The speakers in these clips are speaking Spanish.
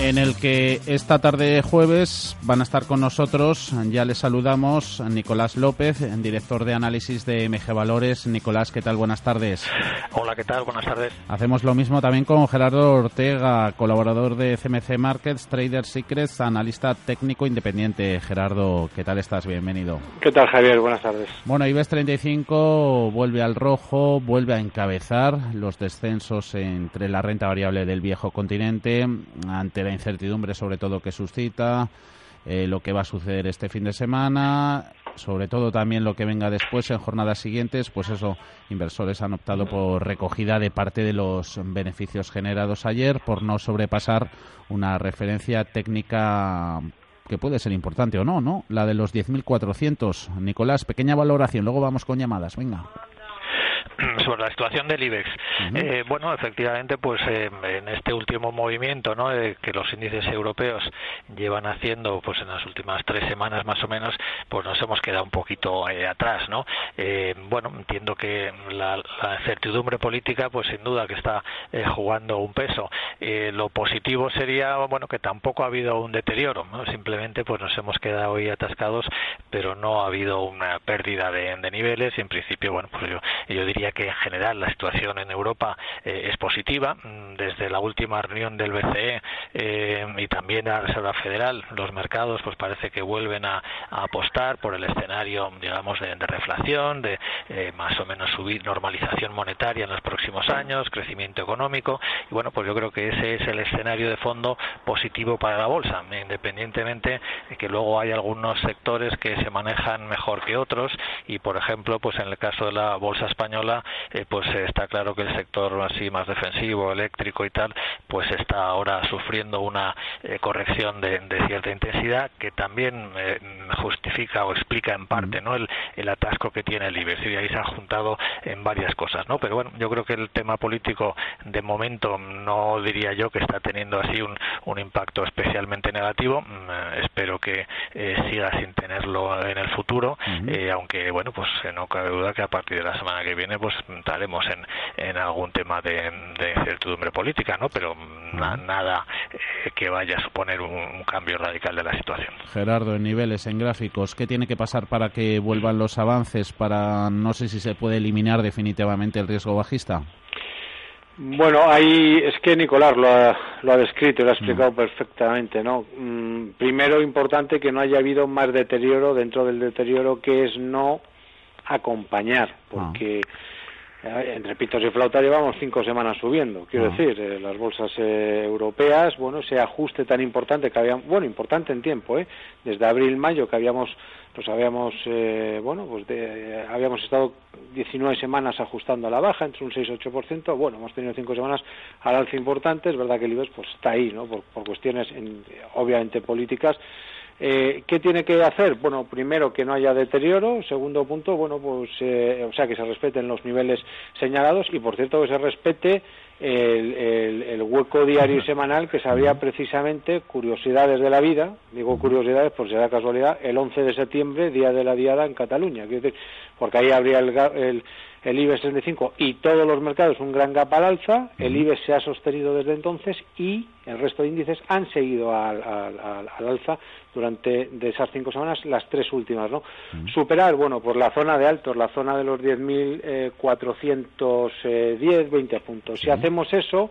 en el que esta tarde jueves van a estar con nosotros, ya les saludamos, Nicolás López, director de análisis de MG Valores. Nicolás, ¿qué tal? Buenas tardes. Hola, ¿qué tal? Buenas tardes. Hacemos lo mismo también con Gerardo Ortega, colaborador de CMC Markets, Trader Secrets, analista técnico independiente. Gerardo, ¿qué tal estás? Bienvenido. ¿Qué tal, Javier? Buenas tardes. Bueno, IBEX 35 vuelve al rojo, vuelve a encabezar los descensos entre la renta variable del viejo continente ante la incertidumbre sobre todo que suscita, eh, lo que va a suceder este fin de semana, sobre todo también lo que venga después en jornadas siguientes, pues eso, inversores han optado por recogida de parte de los beneficios generados ayer por no sobrepasar una referencia técnica que puede ser importante o no, ¿no? La de los 10.400. Nicolás, pequeña valoración, luego vamos con llamadas, venga. sobre la situación del IBEX. eh, bueno, efectivamente, pues eh, en este último movimiento ¿no? Eh, que los índices europeos llevan haciendo pues en las últimas tres semanas más o menos, pues nos hemos quedado un poquito eh, atrás. ¿no? bueno, entiendo que la, la, incertidumbre política, pues sin duda que está jugando un peso. lo positivo sería, bueno, que tampoco ha habido un deterioro, ¿no? simplemente pues nos hemos quedado hoy atascados, pero no ha habido una pérdida de, de niveles y en principio, bueno, pues yo, yo diría que en general la situación en Europa eh, es positiva. Mm, desde la última reunión del BCE eh, y también de la Reserva Federal, los mercados pues parece que vuelven a, apostar por el escenario, digamos, de, reflación, de eh, más o menos subir normalización monetaria en los próximos años, crecimiento económico. Y bueno, pues yo creo que ese es el escenario de fondo positivo para la bolsa, independientemente de que luego hay algunos sectores que se manejan mejor que otros y, por ejemplo, pues en el caso de la bolsa española, eh, pues está claro que el sector así más defensivo, eléctrico y tal, pues está ahora sufriendo una eh, corrección de, cierta intensidad que también eh, justifica o explica en parte, ¿no? El, atasco que tiene el IBEX y ahí se han juntado en varias cosas, ¿no? Pero bueno, yo creo que el tema político de momento no diría yo que está teniendo así un, un impacto especialmente negativo. Mm, espero que siga sin tenerlo en el futuro, aunque bueno, pues no cabe duda que a partir de la semana que viene pues entraremos en, en algún tema de, de incertidumbre política, ¿no? Pero nada eh, que vaya a suponer un, cambio radical de la situación. Gerardo, en niveles, en gráficos, ¿qué tiene que pasar para que vuelvan los avances? Para no sé si se puede eliminar definitivamente el riesgo bajista. Bueno, ahí es que Nicolás lo ha, lo ha descrito, lo ha explicado perfectamente, ¿no? Mm, primero, importante que no haya habido más deterioro dentro del deterioro que es no acompañar, porque eh, entre pitos y flautas llevamos cinco semanas subiendo, quiero ah. decir, eh, las bolsas eh, europeas, bueno, ese ajuste tan importante que habíamos, bueno, importante en tiempo, ¿eh? desde abril-mayo que habíamos, pues habíamos, bueno, pues habíamos estado 19 semanas ajustando a la baja, entre un 6 y 8%, bueno, hemos tenido cinco semanas al alza importante, es verdad que el IBEX pues está ahí, ¿no? Por, por cuestiones obviamente políticas, eh, ¿Qué tiene que hacer? Bueno, primero que no haya deterioro. Segundo punto, bueno, pues, eh, o sea, que se respeten los niveles señalados y, por cierto, que se respete el, hueco diario y semanal que sabía precisamente curiosidades de la vida, digo curiosidades por si da casualidad, el 11 de septiembre, día de la diada en Cataluña, porque ahí habría el, el, IBEX 35 y todos los mercados un gran gap al alza, el IBEX se ha sostenido desde entonces y el resto de índices han seguido al, alza durante de esas cinco semanas las tres últimas, ¿no? Superar, bueno, por la zona de altos, la zona de los 10.410, 20 puntos. Si hacemos eso,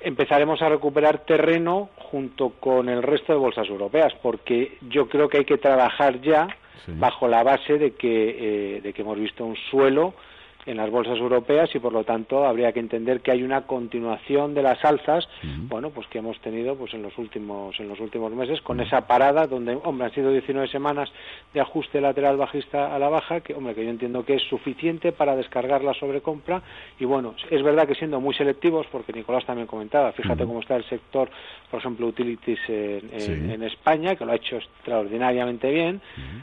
empezaremos a recuperar terreno junto con el resto de bolsas europeas, porque yo creo que hay que trabajar ya bajo la base de que, eh, de que hemos visto un suelo en las bolsas europeas y por lo tanto habría que entender que hay una continuación de las alzas bueno pues que hemos tenido pues en los últimos en los últimos meses con esa parada donde hombre han sido 19 semanas de ajuste lateral bajista a la baja que hombre que yo entiendo que es suficiente para descargar la sobrecompra. Y bueno es verdad que siendo muy selectivos porque Nicolás también comentaba fíjate cómo está el sector por ejemplo utilities en, España que lo ha hecho extraordinariamente bien.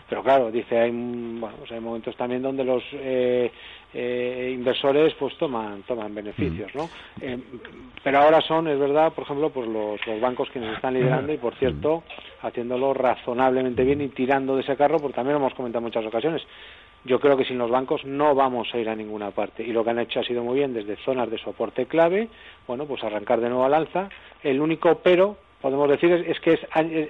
Pero claro dice hay bueno pues hay momentos también donde los eh, eh, inversores pues toman toman beneficios, ¿no? Mm. Eh, pero ahora son, es verdad, por ejemplo, pues los, los bancos quienes están liderando y, por cierto, haciéndolo razonablemente bien y tirando de ese carro, porque también lo hemos comentado en muchas ocasiones. Yo creo que sin los bancos no vamos a ir a ninguna parte y lo que han hecho ha sido muy bien desde zonas de soporte clave, bueno, pues arrancar de nuevo al alza. El único pero podemos decir es, que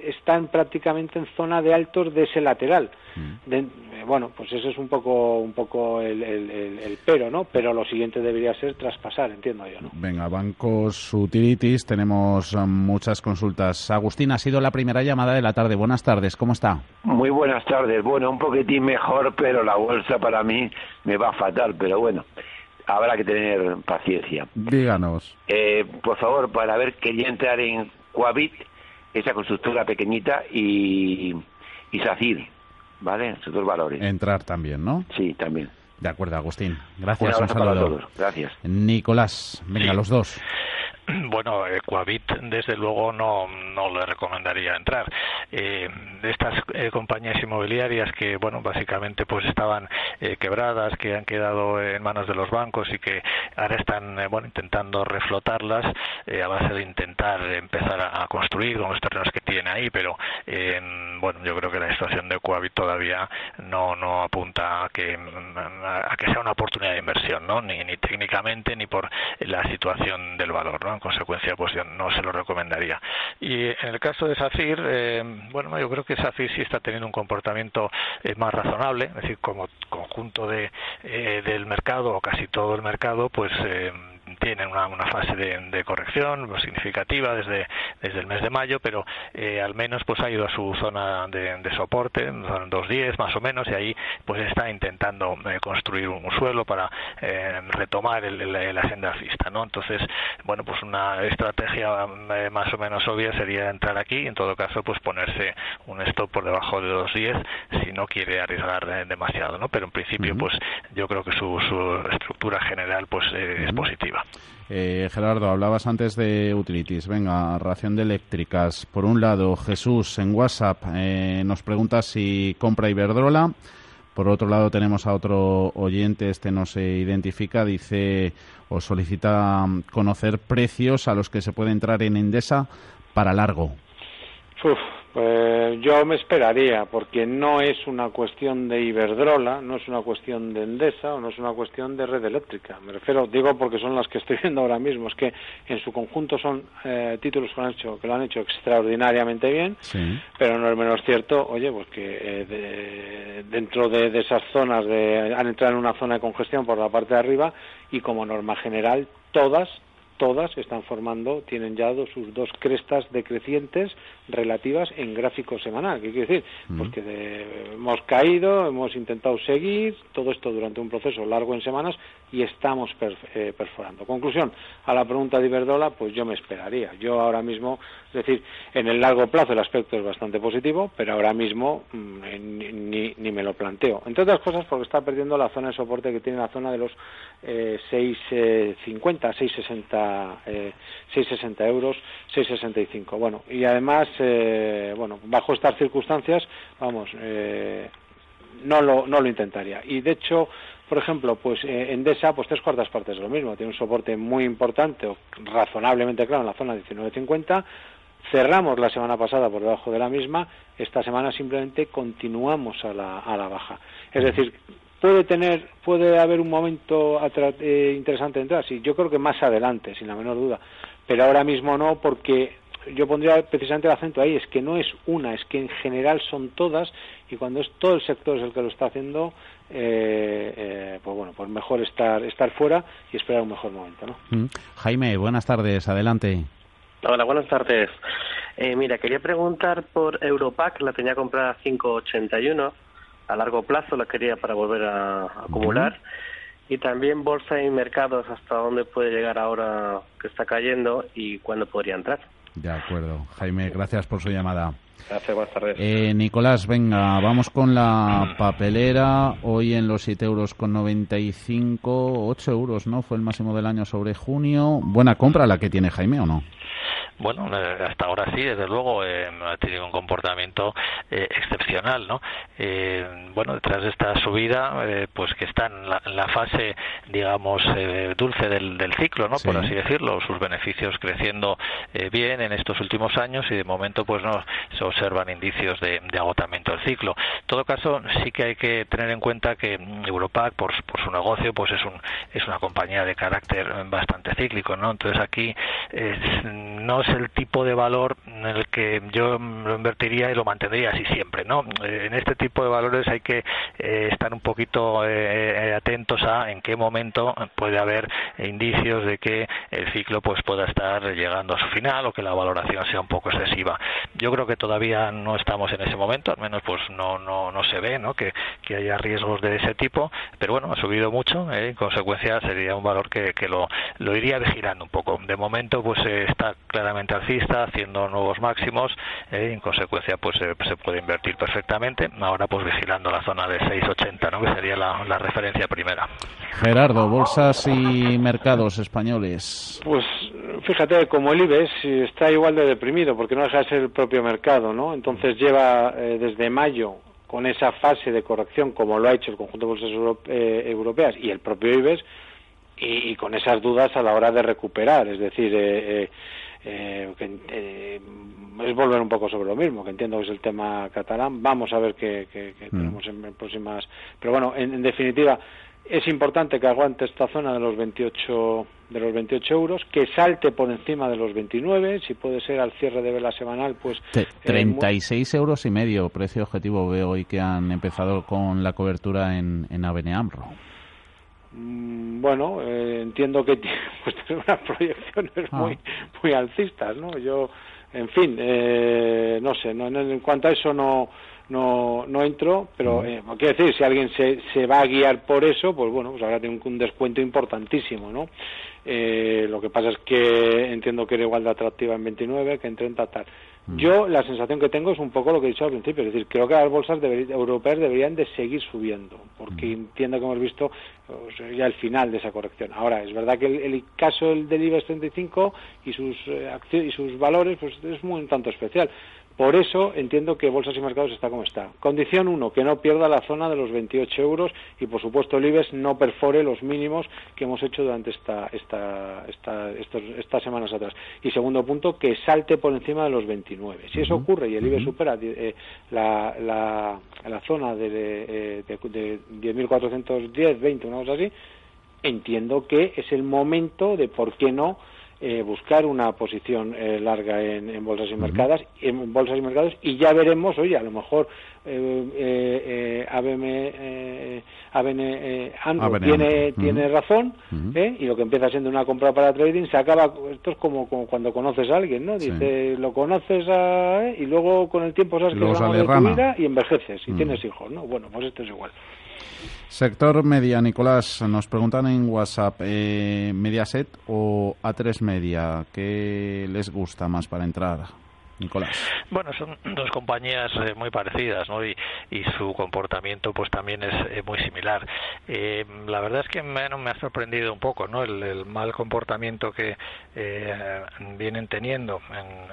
están prácticamente en zona de altos de ese lateral. Mm. Eh, bueno, pues eso es un poco un poco el, el, pero, ¿no? Pero lo siguiente debería ser traspasar, entiendo yo, ¿no? Venga, bancos utilities, tenemos um, muchas consultas. Agustín, ha sido la primera llamada de la tarde. Buenas tardes, ¿cómo está? Muy buenas tardes. Bueno, un poquitín mejor, pero la bolsa para mí me va fatal, pero bueno habrá que tener paciencia. Díganos. Eh, por favor, para ver, quería entrar en Coavit, esa constructora pequeñita, y, y SACIR, ¿vale? Esos dos valores. Entrar también, ¿no? Sí, también. De acuerdo, Agustín. Gracias. Un, abrazo para todos. Gracias. Nicolás, venga, los dos. Bueno, Equavit desde luego no, no le recomendaría entrar. Eh, estas eh, compañías inmobiliarias que, bueno, básicamente pues estaban eh, quebradas, que han quedado en manos de los bancos y que ahora están, eh, bueno, intentando reflotarlas a base de intentar empezar a, construir con los terrenos que tiene ahí, pero, bueno, yo creo que la situación de Equavit todavía no, no apunta a que, a que sea una oportunidad de inversión, ¿no? Ni, ni técnicamente ni por la situación del valor, ¿no? En consecuencia pues yo no se lo recomendaría. Y en el caso de SACIR, eh, bueno, yo creo que SACIR sí está teniendo un comportamiento eh, más razonable, es decir, como conjunto de, eh, del mercado o casi todo el mercado, pues tienen una, una fase de, corrección pues, significativa desde, desde el mes de mayo, pero eh, al menos pues ha ido a su zona de, de soporte, son 2.10 más o menos, y ahí pues está intentando eh, construir un, suelo para eh, retomar el, la senda alcista, ¿no? Entonces, bueno, pues una estrategia más o menos obvia sería entrar aquí, en todo caso, pues ponerse un stop por debajo de 2.10 si no quiere arriesgar demasiado, ¿no? Pero en principio, pues yo creo que su, su estructura general pues es positiva. Eh, Gerardo, hablabas antes de utilities. Venga, ración de eléctricas. Por un lado, Jesús en WhatsApp eh, nos pregunta si compra Iberdrola. Por otro lado, tenemos a otro oyente, este no se identifica, dice o solicita conocer precios a los que se puede entrar en Endesa para largo. Pues yo me esperaría, porque no es una cuestión de Iberdrola, no es una cuestión de Endesa o no es una cuestión de red eléctrica. Me refiero, digo porque son las que estoy viendo ahora mismo, es que en su conjunto son eh, títulos que lo, han hecho, que lo han hecho extraordinariamente bien, pero no es menos cierto, oye, pues que eh, dentro de, de, esas zonas de, han entrado en una zona de congestión por la parte de arriba y como norma general todas todas están formando, tienen ya dos, sus dos crestas decrecientes relativas en gráfico semanal. ¿Qué quiere decir? Pues que hemos caído, hemos intentado seguir, todo esto durante un proceso largo en semanas y estamos eh, perforando. Conclusión, a la pregunta de Iberdola, pues yo me esperaría. Yo ahora mismo, es decir, en el largo plazo el aspecto es bastante positivo, pero ahora mismo mm, ni, ni, me lo planteo. Entre otras cosas porque está perdiendo la zona de soporte que tiene la zona de los eh, 6,50, 6,60 eh, 6,60 euros, 6,65. Bueno, y además, eh, bueno, bajo estas circunstancias, vamos, eh, no lo, no lo intentaría. Y de hecho, por ejemplo, pues eh, Endesa, pues tres cuartas partes de lo mismo. Tiene un soporte muy importante o razonablemente claro en la zona 19.50. Cerramos la semana pasada por debajo de la misma. Esta semana simplemente continuamos a la, a la baja. Es decir, puede tener, puede haber un momento eh, interesante de entrar. Sí, yo creo que más adelante, sin la menor duda. Pero ahora mismo no, porque yo pondría precisamente el acento ahí, es que no es una, es que en general son todas y cuando es todo el sector es el que lo está haciendo, eh, eh, pues bueno, pues mejor estar, estar fuera y esperar un mejor momento, ¿no? Mm. Jaime, buenas tardes, adelante. Hola, buenas tardes. Eh, mira, quería preguntar por Europac, la tenía comprada a 5,81 a largo plazo, la quería para volver a, acumular. Y también bolsa y mercados, hasta dónde puede llegar ahora que está cayendo y cuándo podría entrar. De acuerdo. Jaime, gracias por su llamada. Gracias, buenas tardes. Eh, Nicolás, venga, vamos con la papelera. Hoy en los 7 euros con 95, 8 euros, ¿no? Fue el máximo del año sobre junio. Buena compra la que tiene Jaime, ¿o no? Bueno, eh, hasta ahora sí, desde luego, eh, ha tenido un comportamiento eh, excepcional, ¿no? bueno, detrás de esta subida, pues que está en la, fase, digamos, dulce del, ciclo, ¿no? Por así decirlo, sus beneficios creciendo bien en estos últimos años y de momento, pues no se observan indicios de, agotamiento del ciclo. En todo caso, sí que hay que tener en cuenta que Europac, por, por su negocio, pues es, un, es una compañía de carácter bastante cíclico, ¿no? Entonces aquí no el tipo de valor en el que yo lo invertiría y lo mantendría así siempre, ¿no? Eh, en este tipo de valores hay que eh, estar un poquito eh, atentos a en qué momento puede haber indicios de que el ciclo pues pueda estar llegando a su final o que la valoración sea un poco excesiva. Yo creo que todavía no estamos en ese momento, al menos pues no no no se ve, ¿no? Que, que haya riesgos de ese tipo, pero bueno, ha subido mucho, en consecuencia sería un valor que, que lo, lo iría vigilando un poco. De momento pues está claramente alcista, haciendo nuevos máximos, eh, y en consecuencia pues se puede invertir perfectamente. Ahora pues vigilando la zona de 6,80, ¿no? que sería la, referencia primera. Gerardo, bolsas y mercados españoles. Pues fíjate, como el IBEX está igual de deprimido porque no deja de ser el propio mercado, ¿no? Entonces lleva eh, desde mayo con esa fase de corrección como lo ha hecho el conjunto de bolsas eh, europeas y el propio IBEX y, con esas dudas a la hora de recuperar, es decir, eh, eh, que, eh, es volver un poco sobre lo mismo, que entiendo que es el tema catalán. Vamos a ver qué, mm. tenemos en, próximas. Pero bueno, en, definitiva, es importante que aguante esta zona de los 28 de los 28 euros, que salte por encima de los 29, si puede ser al cierre de vela semanal, pues... 36 eh, euros y medio, precio objetivo veo hoy que han empezado con la cobertura en, en AMRO. Mm, bueno, eh, entiendo que pues, tiene unas proyecciones ah. muy, muy alcistas, ¿no? Yo, en fin, eh, no sé, no, en, cuanto a eso no, no, no entro, pero eh, quiero decir, si alguien se, se va a guiar por eso, pues bueno, pues ahora tiene un, descuento importantísimo, ¿no? Eh, lo que pasa es que entiendo que era igual de atractiva en 29 que en 30 tal. Yo la sensación que tengo es un poco lo que he dicho al principio, es decir, creo que las bolsas europeas deberían de seguir subiendo, porque entiendo que hemos visto ya el final de esa corrección. Ahora, es verdad que el, caso del IBEX 35 y sus, eh, y sus valores pues es muy un tanto especial. Por eso entiendo que Bolsas y Mercados está como está. Condición uno, que no pierda la zona de los 28 euros y, por supuesto, el IBEX no perfore los mínimos que hemos hecho durante esta, esta, estas semanas atrás. Y segundo punto, que salte por encima de los 29. Si eso ocurre y el IBEX supera eh, la, la, zona de, de, de, 10.410, 20, una cosa así, entiendo que es el momento de por qué no eh, buscar una posición eh, larga en, bolsas y mercados en bolsas y mercados y ya veremos oye a lo mejor eh, eh ABM, ABN, tiene tiene razón y lo que empieza siendo una compra para trading se acaba esto es como, cuando conoces a alguien no dice lo conoces y luego con el tiempo sabes que es de tu vida y envejeces y tienes hijos no bueno pues esto es igual Sector media, Nicolás, nos preguntan en WhatsApp, eh, ¿Mediaset o A3 Media? ¿Qué les gusta más para entrar? Nicolás. Bueno, son dos compañías eh, muy parecidas, ¿no? Y, su comportamiento, pues también es eh, muy similar. Eh, la verdad es que me, me, ha sorprendido un poco, ¿no? El, mal comportamiento que vienen teniendo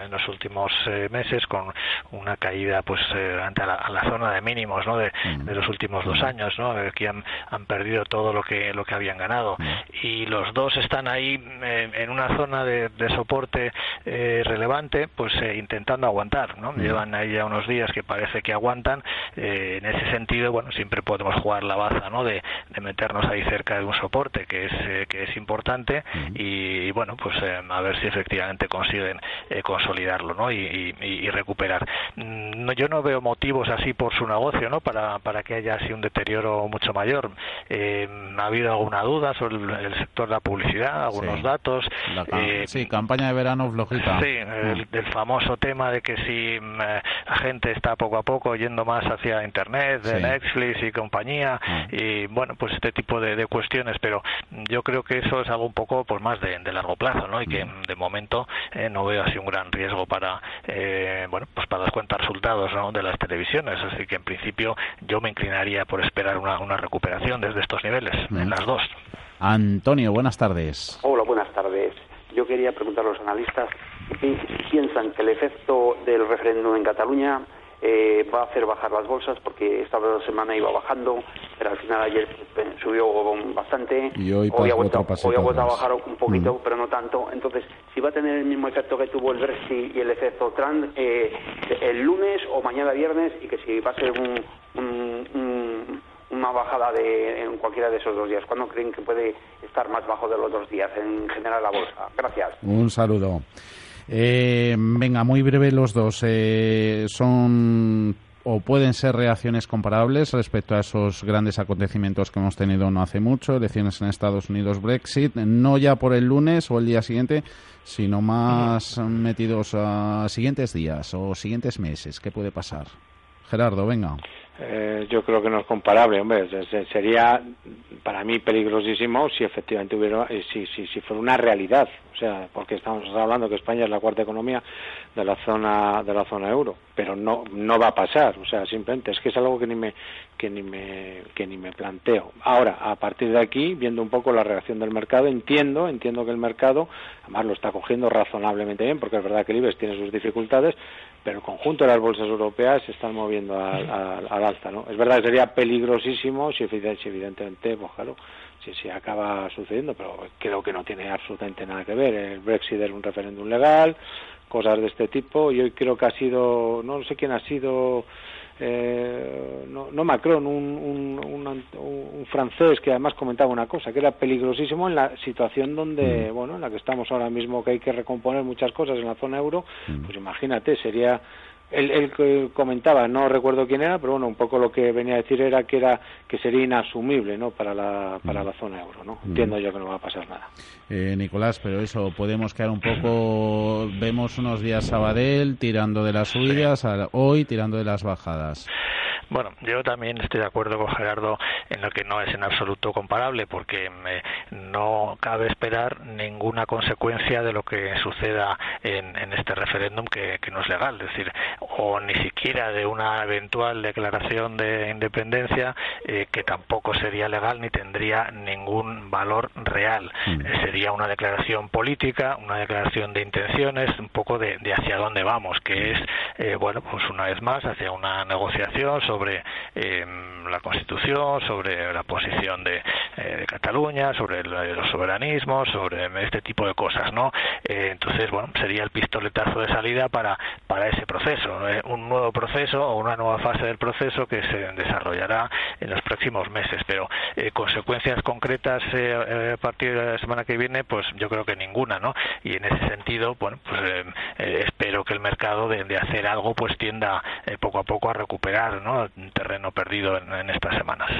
en, los últimos meses, con una caída, pues, ante la, la, zona de mínimos, ¿no? De, mm. los últimos dos mm. años, ¿no? Que han, han, perdido todo lo que lo que habían ganado mm. y los dos están ahí en una zona de, de soporte relevante, pues intentando aguantar, ¿no? Llevan ahí ya unos días que parece que aguantan. en ese sentido, bueno, siempre podemos jugar la baza, ¿no? De, meternos ahí cerca de un soporte que es que es importante y, bueno, pues a ver si efectivamente consiguen consolidarlo, ¿no? Y, y recuperar. Mm, no, yo no veo motivos así por su negocio, ¿no? Para, para que haya así un deterioro mucho mayor. Eh, ha habido alguna duda sobre el, sector de la publicidad, algunos datos. Eh, sí, campaña de verano flojita. Sí, el, mm. famoso tema de que si mm, la gente está poco a poco yendo más hacia Internet, de Netflix y compañía, mm. y bueno, pues este tipo de, cuestiones, pero yo creo que eso es algo un poco pues más de, largo plazo, ¿no? Y que de momento eh, no veo así un gran riesgo para, bueno, pues para las cuentas resultados ¿no? de las televisiones, así que en principio yo me inclinaría por esperar una, una recuperación desde estos niveles, en las dos. Antonio, buenas tardes. Hola, buenas tardes. Yo quería preguntar a los analistas piensan que el efecto del referéndum en Cataluña eh, va a hacer bajar las bolsas porque esta semana iba bajando, pero al final ayer subió bastante. Y hoy, ha vuelto, a bajar un poquito, pero no tanto. Entonces, si va a tener el mismo efecto que tuvo el Brexit y el efecto Trump eh, el lunes o mañana viernes y que si va a ser una bajada de, en cualquiera de esos dos días. ¿Cuándo creen que puede estar más bajo de los dos días en general la bolsa? Gracias. Un saludo. Eh, venga, muy breve los dos. Eh, son o pueden ser reacciones comparables respecto a esos grandes acontecimientos que hemos tenido no hace mucho, elecciones en Estados Unidos, Brexit, no ya por el lunes o el día siguiente, sino más metidos a siguientes días o siguientes meses. ¿Qué puede pasar? Gerardo, venga. Eh, yo creo que no es comparable, hombre. Sería para mí peligrosísimo si efectivamente hubiera, eh, si, si, si fuera una realidad. O sea, porque estamos hablando que España es la cuarta economía de la zona de la zona euro, pero no no va a pasar. O sea, simplemente es que es algo que ni me que ni me que ni me planteo. Ahora, a partir de aquí, viendo un poco la reacción del mercado, entiendo entiendo que el mercado, además lo está cogiendo razonablemente bien, porque es verdad que el IBEX tiene sus dificultades, pero el conjunto de las bolsas europeas se están moviendo al, alta, ¿no? Es verdad que sería peligrosísimo si, evidentemente, pues claro, si, si acaba sucediendo, pero creo que no tiene absolutamente nada que ver. El Brexit es un referéndum legal, cosas de este tipo, y hoy creo que ha sido, no sé quién ha sido eh, no, no, Macron, un, un, francés que además comentaba una cosa, que era peligrosísimo en la situación donde, mm. bueno, en la que estamos ahora mismo, que hay que recomponer muchas cosas en la zona euro, mm. pues imagínate, sería él, que comentaba, no recuerdo quién era, pero bueno, un poco lo que venía a decir era que era que sería inasumible, ¿no? Para la para la zona euro, ¿no? Entiendo yo que no va a pasar nada. Eh, Nicolás, pero eso podemos quedar un poco, vemos unos días Sabadell tirando de las subidas, hoy tirando de las bajadas. Bueno, yo también estoy de acuerdo con Gerardo en lo que no es en absoluto comparable, porque no cabe esperar ninguna consecuencia de lo que suceda en, este referéndum que, no es legal, es decir, o ni siquiera de una eventual declaración de independencia eh, que tampoco sería legal ni tendría ningún valor real. Mm. Eh, sería una declaración política, una declaración de intenciones, un poco de, hacia dónde vamos, que es, eh, bueno, pues una vez más, hacia una negociación sobre em, la Constitución, sobre la posición de, eh, Cataluña, sobre los soberanismos, sobre este tipo de cosas, ¿no? Eh, entonces, bueno, sería el pistoletazo de salida para, para ese proceso, eh, un nuevo proceso o una nueva fase del proceso que se desarrollará en los próximos meses, pero consecuencias concretas a partir de la semana que viene, pues yo creo que ninguna, ¿no? Y en ese sentido, bueno, pues espero que el mercado de, de hacer algo pues tienda poco a poco a recuperar, ¿no? Terreno perdido en, en estas semanas.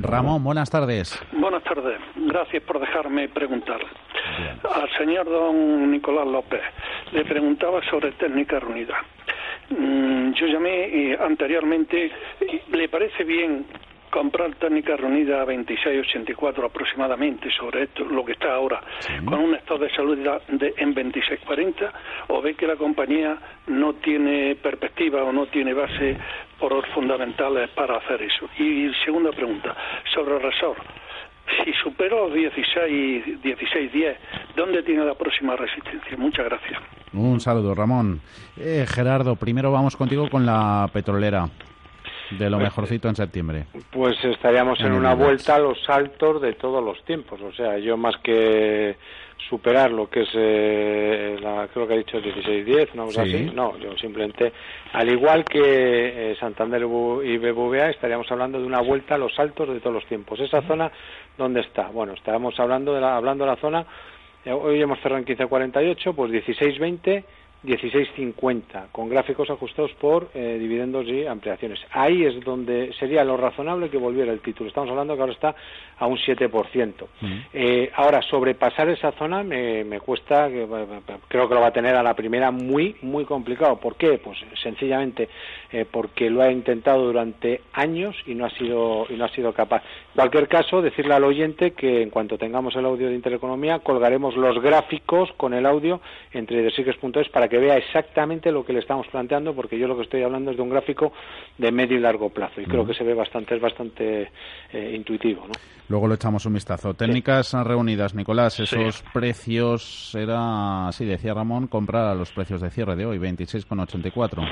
Ramón, buenas tardes. Buenas tardes. Gracias por dejarme preguntar. Al señor don Nicolás López le preguntaba sobre técnica reunida. Mm, yo llamé anteriormente, ¿le parece bien comprar técnica reunida a 26.84 aproximadamente sobre esto, lo que está ahora, con un estado de salud de, en 26.40, o ve que la compañía no tiene perspectiva o no tiene base por fundamentales para hacer eso. Y segunda pregunta, sobre el resort. Si superó 16, 16, 10, ¿dónde tiene la próxima resistencia? Muchas gracias. Un saludo, Ramón. Eh, Gerardo, primero vamos contigo con la petrolera. De lo mejorcito en septiembre. Pues estaríamos en, una vuelta a los saltos de todos los tiempos. O sea, yo más que superar lo que es, eh, la, creo que ha dicho 16-10, ¿no? Así. no, yo simplemente, al igual que eh, Santander y BBVA, estaríamos hablando de una vuelta a los saltos de todos los tiempos. Esa zona, ¿dónde está? Bueno, estábamos hablando de la, hablando de la zona, eh, hoy hemos cerrado en 15.48, pues 16-20 16.50 con gráficos ajustados por eh, dividendos y ampliaciones. Ahí es donde sería lo razonable que volviera el título. Estamos hablando que ahora está a un 7%. Eh, ahora, sobrepasar esa zona me, me cuesta, creo que lo va a tener a la primera muy, muy complicado. ¿Por qué? Pues sencillamente eh, porque lo ha intentado durante años y no ha sido, y no ha sido capaz. En cualquier caso, decirle al oyente que en cuanto tengamos el audio de Intereconomía, colgaremos los gráficos con el audio entre desigues.es para que vea exactamente lo que le estamos planteando, porque yo lo que estoy hablando es de un gráfico de medio y largo plazo y creo que se ve bastante, es bastante eh, intuitivo. ¿no? Luego le echamos un vistazo. Técnicas reunidas, Nicolás, esos precios era, sí, decía Ramón, comprar a los precios de cierre de hoy, 26,84.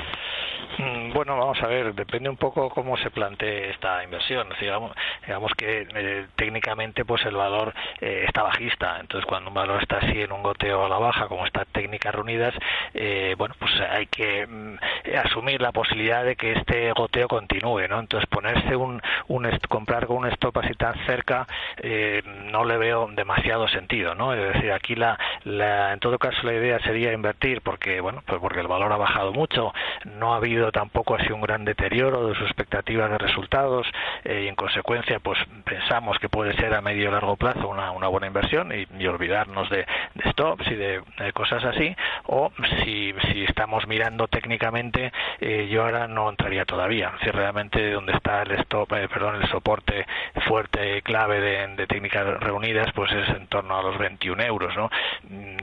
Mm, bueno, vamos a ver, depende un poco cómo se plantee esta inversión. Digamos, que eh, técnicamente pues el valor eh, está bajista, entonces cuando un valor está así en un goteo a la baja, como está técnicas reunidas, eh, bueno, pues hay que mm, asumir la posibilidad de que este goteo continúe, ¿no? Entonces ponerse un, un comprar con un stop así tan cerca eh, no le veo demasiado sentido, ¿no? Es decir, aquí la, la, en todo caso la idea sería invertir porque, bueno, pues porque el valor ha bajado mucho, no ha habido tampoco así un gran deterioro de sus expectativas de resultados eh, y en consecuencia pues pensamos que puede ser a medio y largo plazo una, una buena inversión y, olvidarnos de, stops y de, cosas así o si, si estamos mirando técnicamente eh, yo ahora no entraría todavía si realmente donde está el stop perdón el soporte fuerte claro de, técnicas reunidas pues es en torno a los 21 euros, ¿no? Mm,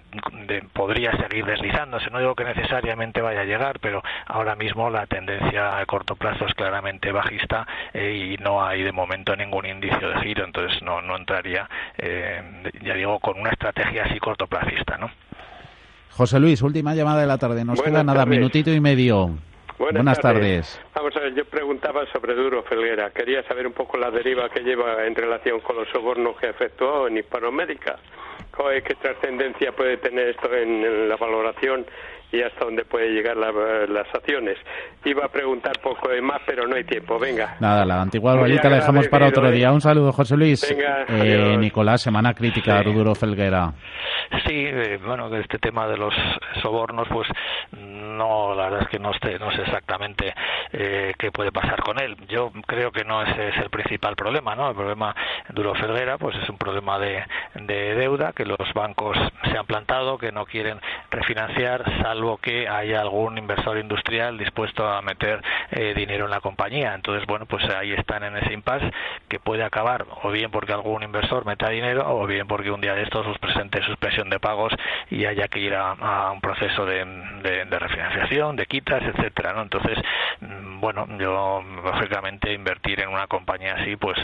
podría seguir deslizándose, no digo que necesariamente vaya a llegar, pero ahora mismo la tendencia a corto plazo es claramente bajista eh, y no hay de momento ningún indicio de giro, entonces no, no entraría, eh, ya digo, con una estrategia así cortoplacista, ¿no? José Luis, última llamada de la tarde. Nos queda nada, minutito y medio. Buenas, tardes. Vamos a ver, yo preguntaba sobre Duro Felguera. Quería saber un poco la deriva que lleva en relación con los sobornos que efectuó en Hispanoamérica. ¿Qué trascendencia puede tener esto en la valoración y hasta dónde puede llegar las acciones. Iba a preguntar poco de más, pero no hay tiempo. Venga. Nada, la antigua bolita la dejamos para otro día. Un saludo, José Luis. Venga, eh, Nicolás, semana crítica, sí. Ruduro Felguera. Sí, eh, bueno, este tema de los sobornos, pues no, la verdad es que no, sé, no sé exactamente eh, qué puede pasar con él. Yo creo que no ese es el principal problema, ¿no? El problema Duro Felguera, pues es un problema de, de deuda que los bancos se han plantado, que no quieren refinanciar, salvo que haya algún inversor industrial dispuesto a meter eh, dinero en la compañía. Entonces, bueno, pues ahí están en ese impasse que puede acabar o bien porque algún inversor meta dinero o bien porque un día de estos os presente suspensión de pagos y haya que ir a, un proceso de, refinanciación, de quitas, etcétera, ¿no? Entonces, mm, bueno, yo lógicamente invertir en una compañía así, pues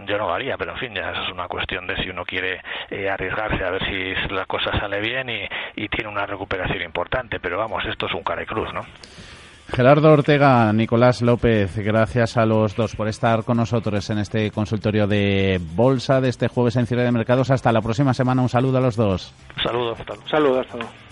yo no lo haría, pero en fin, ya eso es una cuestión de si uno quiere eh, arriesgarse a ver si la cosa sale bien y tiene una recuperación importante pero vamos, esto es un cara y cruz, ¿no? Gerardo Ortega, Nicolás López, gracias a los dos por estar con nosotros en este consultorio de bolsa de este jueves en cierre de mercados. Hasta la próxima semana. Un saludo a los dos. Saludos, hasta luego. Saludos, hasta